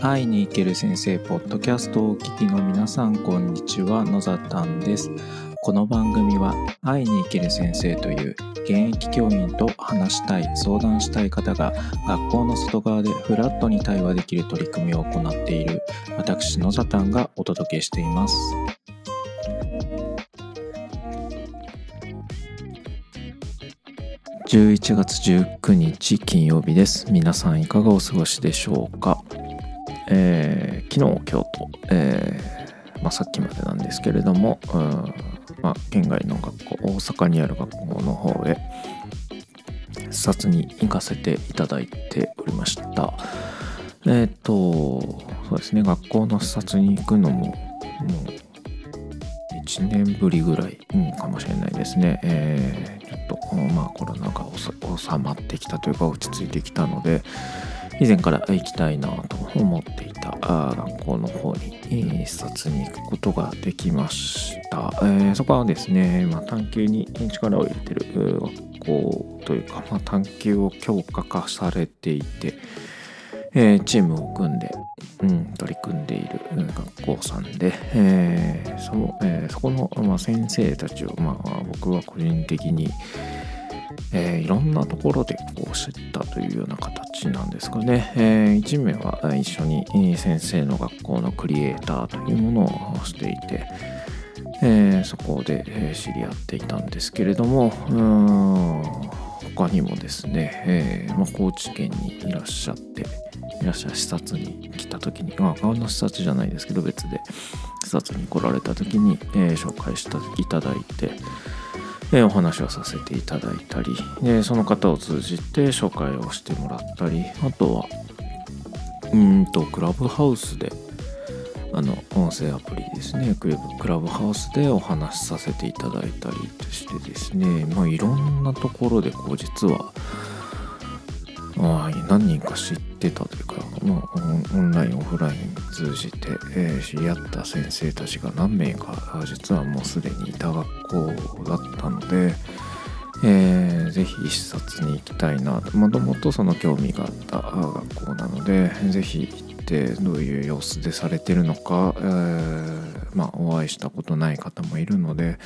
会いに行ける先生ポッドキャストをお聞きの皆さんこんにちは野ざたんです。この番組は会いに行ける先生という現役教員と話したい相談したい方が学校の外側でフラットに対話できる取り組みを行っている私野ざたんがお届けしています。11月19日金曜日です。皆さんいかがお過ごしでしょうか？えー、昨日今日と、えーまあ、さっきまでなんですけれども、うんまあ、県外の学校大阪にある学校の方へ視察に行かせていただいておりました。えっ、ー、とそうですね学校の視察に行くのももう1年ぶりぐらい、うん、かもしれないですね、えー、ちょっとまあコロナが収まってきたというか落ち着いてきたので以前から行きたいなと思っていた学校の方に視察に行くことができました。えー、そこはですね、まあ、探究に力を入れてる学校というか、まあ、探究を強化化されていて、えー、チームを組んで、うん、取り組んでいる学校さんで、えー、そのえー、そこの、まあ、先生たちを、まあ、僕は個人的に、えー、いろんなところでこう知ったというような形なんですかね。えー、1名は一緒に先生の学校のクリエイターというものをしていて、えー、そこで知り合っていたんですけれども、他にもですね、えーまあ、高知県にいらっしゃって、いらっしゃる視察に来た時に、まあ、川の視察じゃないですけど、別で視察に来られた時に、え、紹介していただいて、えお話をさせていただいたりでその方を通じて紹介をしてもらったりあとはうんとクラブハウスであの音声アプリですね。クラブハウスでお話しさせていただいたりとしてですね。まあいろんなところでこう実はあ、何人か知ってたというか、まあ、オンラインオフライン通じて、えー、知り合った先生たちが何名か実はもうすでにいた学校だったので、えー、ぜひ視察に行きたいなもともとその興味があった学校なのでぜひ行ってどういう様子でされてるのか、えー、まあ、お会いしたことない方もいるので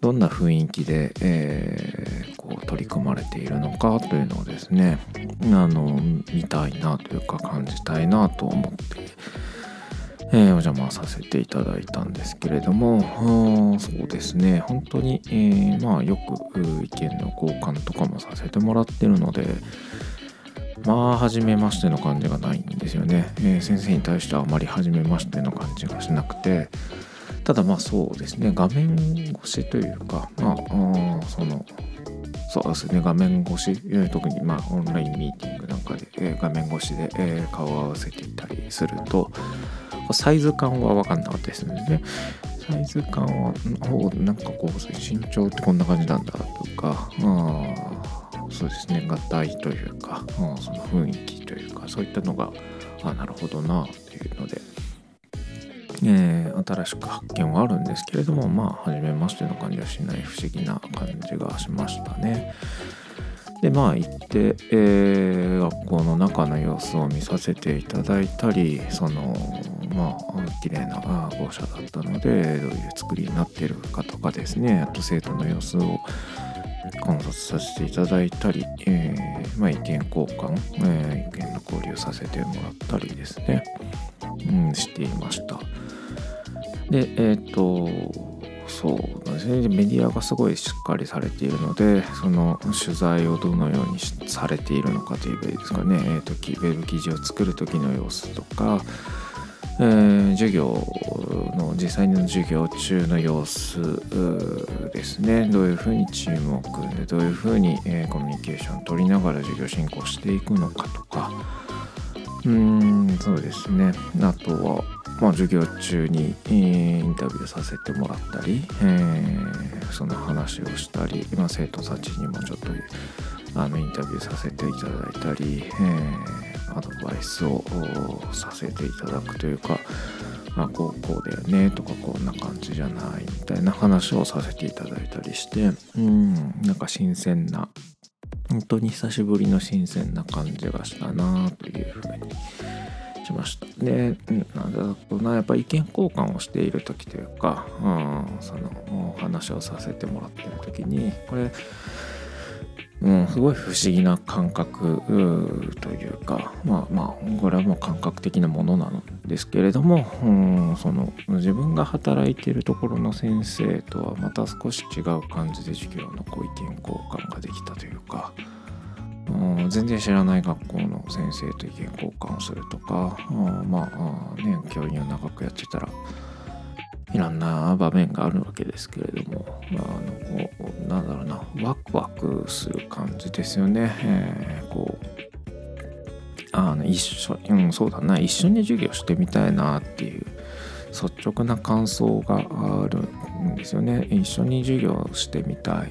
どんな雰囲気で、えー、こう取り組まれているのかというのをですねあの見たいなというか感じたいなと思って、えー、お邪魔させていただいたんですけれどもそうですね。本当に、えー、まあよく意見の交換とかもさせてもらってるのでまあ初めましての感じがないんですよね、えー、先生に対してはあまり初めましての感じがしなくてただまあそうですね画面越しというかまあそのそうですね画面越し特にまあオンラインミーティングなんかで、えー、画面越しで、えー、顔を合わせていたりするとサイズ感は分かんなかったですね。サイズ感はおなんかこう身長ってこんな感じなんだとかそうですね合体というかその雰囲気というかそういったのがあなるほどなっていうのでえー、新しく発見はあるんですけれどもまあ初めましての感じはしない不思議な感じがしましたね。でまあ行って、えー、学校の中の様子を見させていただいたりそのまあ綺麗な校舎だったのでどういう作りになっているかとかですねあと生徒の様子を観察させていただいたり、えー、まあ、意見交換、えー、意見の交流させてもらったりですね、うん、していました。で、えっ、と、そうですね、メディアがすごいしっかりされているので、その取材をどのようにされているのかというべですかね、えーと、ウェブ記事を作る時の様子とか、えー、授業の実際の授業中の様子ですね。どういうふうにチームを組んでどういうふうに、えー、コミュニケーションを取りながら授業進行していくのかとか。うんそうですね。あとはまあ、授業中に、インタビューさせてもらったり、えー、その話をしたり、まあ、生徒たちにもちょっとあのインタビューさせていただいたり、えー、アドバイスをさせていただくというか、まあ、こうこうだよねとかこんな感じじゃないみたいな話をさせていただいたりしてうんなんか新鮮な本当に久しぶりの新鮮な感じがしたなというふうにしましたでなんだろうな。やっぱ意見交換をしている時というか、うん、そのお話をさせてもらってる時にこれうん、すごい不思議な感覚というかまあまあこれはもう感覚的なものなんですけれども、うん、その自分が働いているところの先生とはまた少し違う感じで授業のご意見交換ができたというか、全然知らない学校の先生と意見交換をするとか、うん、まあね教員を長くやってたらいろんな場面があるわけですけれども、あのなんだろうなワクワクする感じですよね。えー、こうあの一緒、うん、そうだな一緒に授業してみたいなっていう率直な感想があるんですよね。一緒に授業してみたい。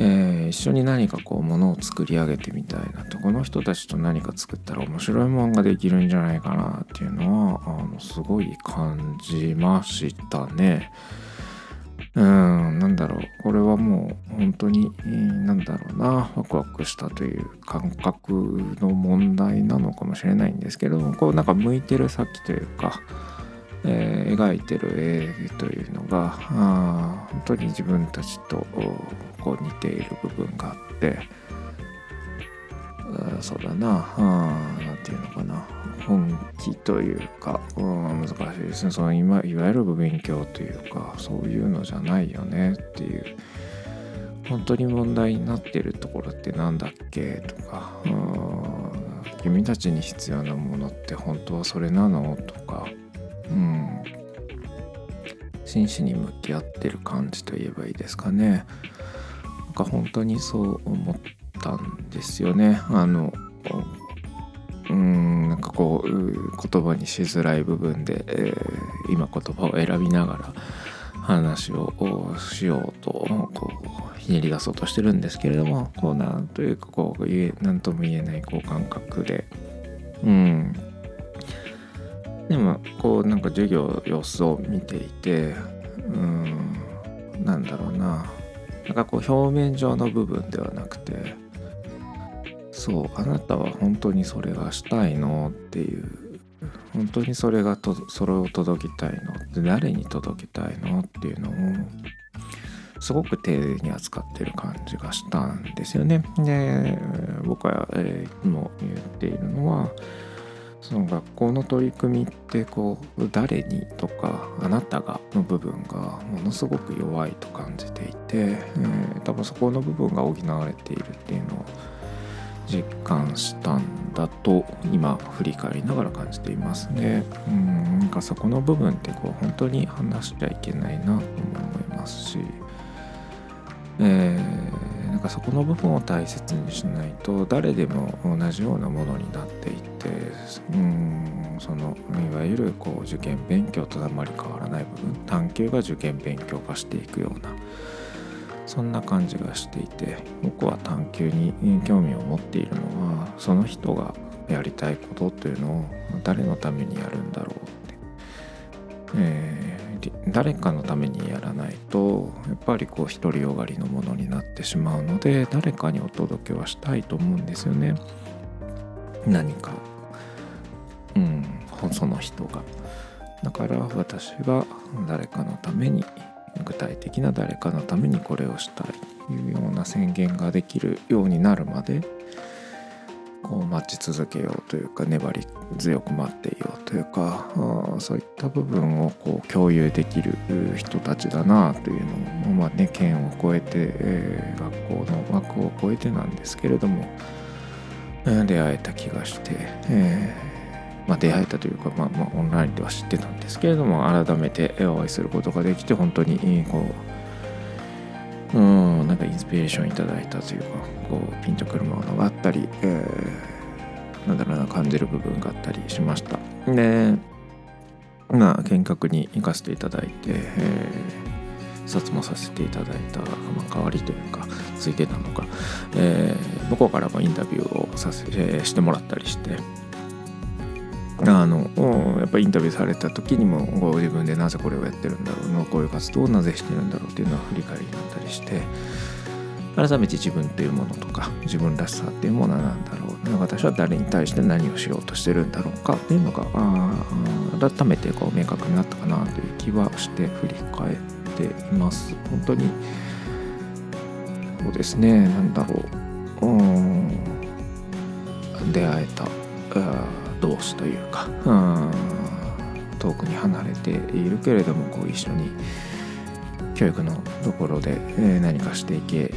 えー、一緒に何かこうものを作り上げてみたいなとこの人たちと何か作ったら面白いものができるんじゃないかなっていうのはあのすごい感じましたね。うんなんだろうこれはもう本当になんだろうなワクワクしたという感覚の問題なのかもしれないんですけどもこうなんか向いてる先というかえー、描いてる絵というのがあ本当に自分たちとこう似ている部分があってあそうだな何て言うのかな本気というか、うん、難しいですね。その今いわゆる勉強というかそういうのじゃないよねっていう本当に問題になってるところって何だっけとか君たちに必要なものって本当はそれなのとかうん。真摯に向き合ってる感じと言えばいいですかね。なんか本当にそう思ったんですよね。あのうんなんかこう言葉にしづらい部分で、えー、今言葉を選びながら話をしようとこうひねり出そうとしてるんですけれどもこうなんというかこう何とも言えないこう感覚で。うん。でもこうなんか授業様子を見ていてうんなんだろうななんかこう表面上の部分ではなくてそうあなたは本当にそれがしたいのっていう本当にそれがとそれを届けたいのって誰に届けたいのっていうのをすごく丁寧に扱ってる感じがしたんですよね。で僕は、えー、いつも言っているのはその学校の取り組みってこう誰にとかあなたがの部分がものすごく弱いと感じていて、えー、多分そこの部分が補われているっていうのを実感したんだと今振り返りながら感じていますね。うんなんかそこの部分ってこう本当に話しちゃいけないなと思いますし、えー、なんかそこの部分を大切にしないと誰でも同じようなものになっていってうんそのいわゆるこう受験勉強とあまり変わらない部分探究が受験勉強化していくようなそんな感じがしていて僕は探究に興味を持っているのはその人がやりたいことというのを誰のためにやるんだろうって、えー、誰かのためにやらないとやっぱりこう独りよがりのものになってしまうので誰かにお届けはしたいと思うんですよね。何かうんその人が。だから私が誰かのために具体的な誰かのためにこれをしたいというような宣言ができるようになるまでこう待ち続けようというか粘り強く待っていようというかあそういった部分をこう共有できる人たちだなというのもまあね県を越えて、えー、学校の枠を超えてなんですけれども出会えた気がして、えーまあ、出会えたというか、まあ、まあオンラインでは知ってたんですけれども改めてお会いすることができて本当にこううんなんかインスピレーションいただいたというかこうピンとくるものがあったり、えー、なんだろうな感じる部分があったりしました。でまあ見学に行かせていただいて、えー、視察もさせていただいた、まあ、代わりというかついてたのか、えー、向こうからもインタビューをさせ、えー、してもらったりしてあのやっぱりインタビューされた時にもご自分でなぜこれをやってるんだろうのこういう活動をなぜしてるんだろうっていうのは振り返りになったりして、改めて自分というものとか自分らしさっていうものは何だろう私は誰に対して何をしようとしてるんだろうかっていうのが改めてこう明確になったかなという気はして振り返っています。本当にそうですね。何だろう。うん。出会えた同士というか遠くに離れているけれどもこう一緒に教育のところで何かしていけ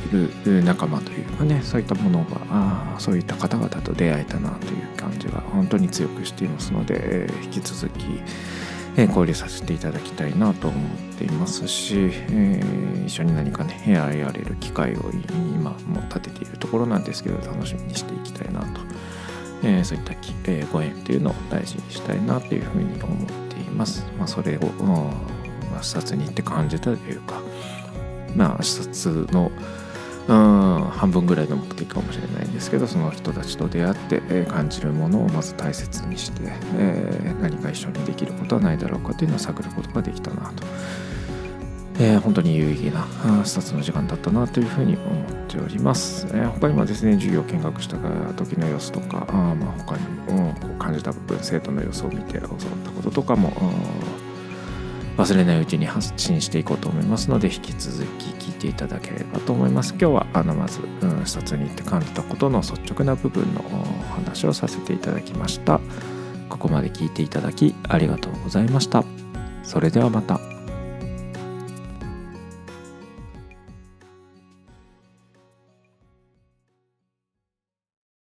る仲間というかねそういったものがあそういった方々と出会えたなという感じが本当に強くしていますので引き続き交流させていただきたいなと思っていますし、えー、一緒に何かねやれる機会を今も立てているところなんですけど楽しみにしていきたいなと、えー、そういった、えー、ご縁っていうのを大事にしたいなというふうに思っています。まあ、それを視察に行って感じたというかまあ視察のうん半分ぐらいの目的かもしれないんですけどその人たちと出会って、感じるものをまず大切にして、えー、何か一緒にできることはないだろうかというのを探ることができたなと、えー、本当に有意義な視察の時間だったなというふうに思っております、えー、他にもですね授業を見学した時の様子とかあまあ他にも、こう感じた部分生徒の様子を見て教わったこととかも忘れないうちに発信していこうと思いますので引き続き聞いていただければと思います。今日はあのまず、うん、視察に行って感じたことの率直な部分のお話をさせていただきました。ここまで聞いていただきありがとうございました。それではまた。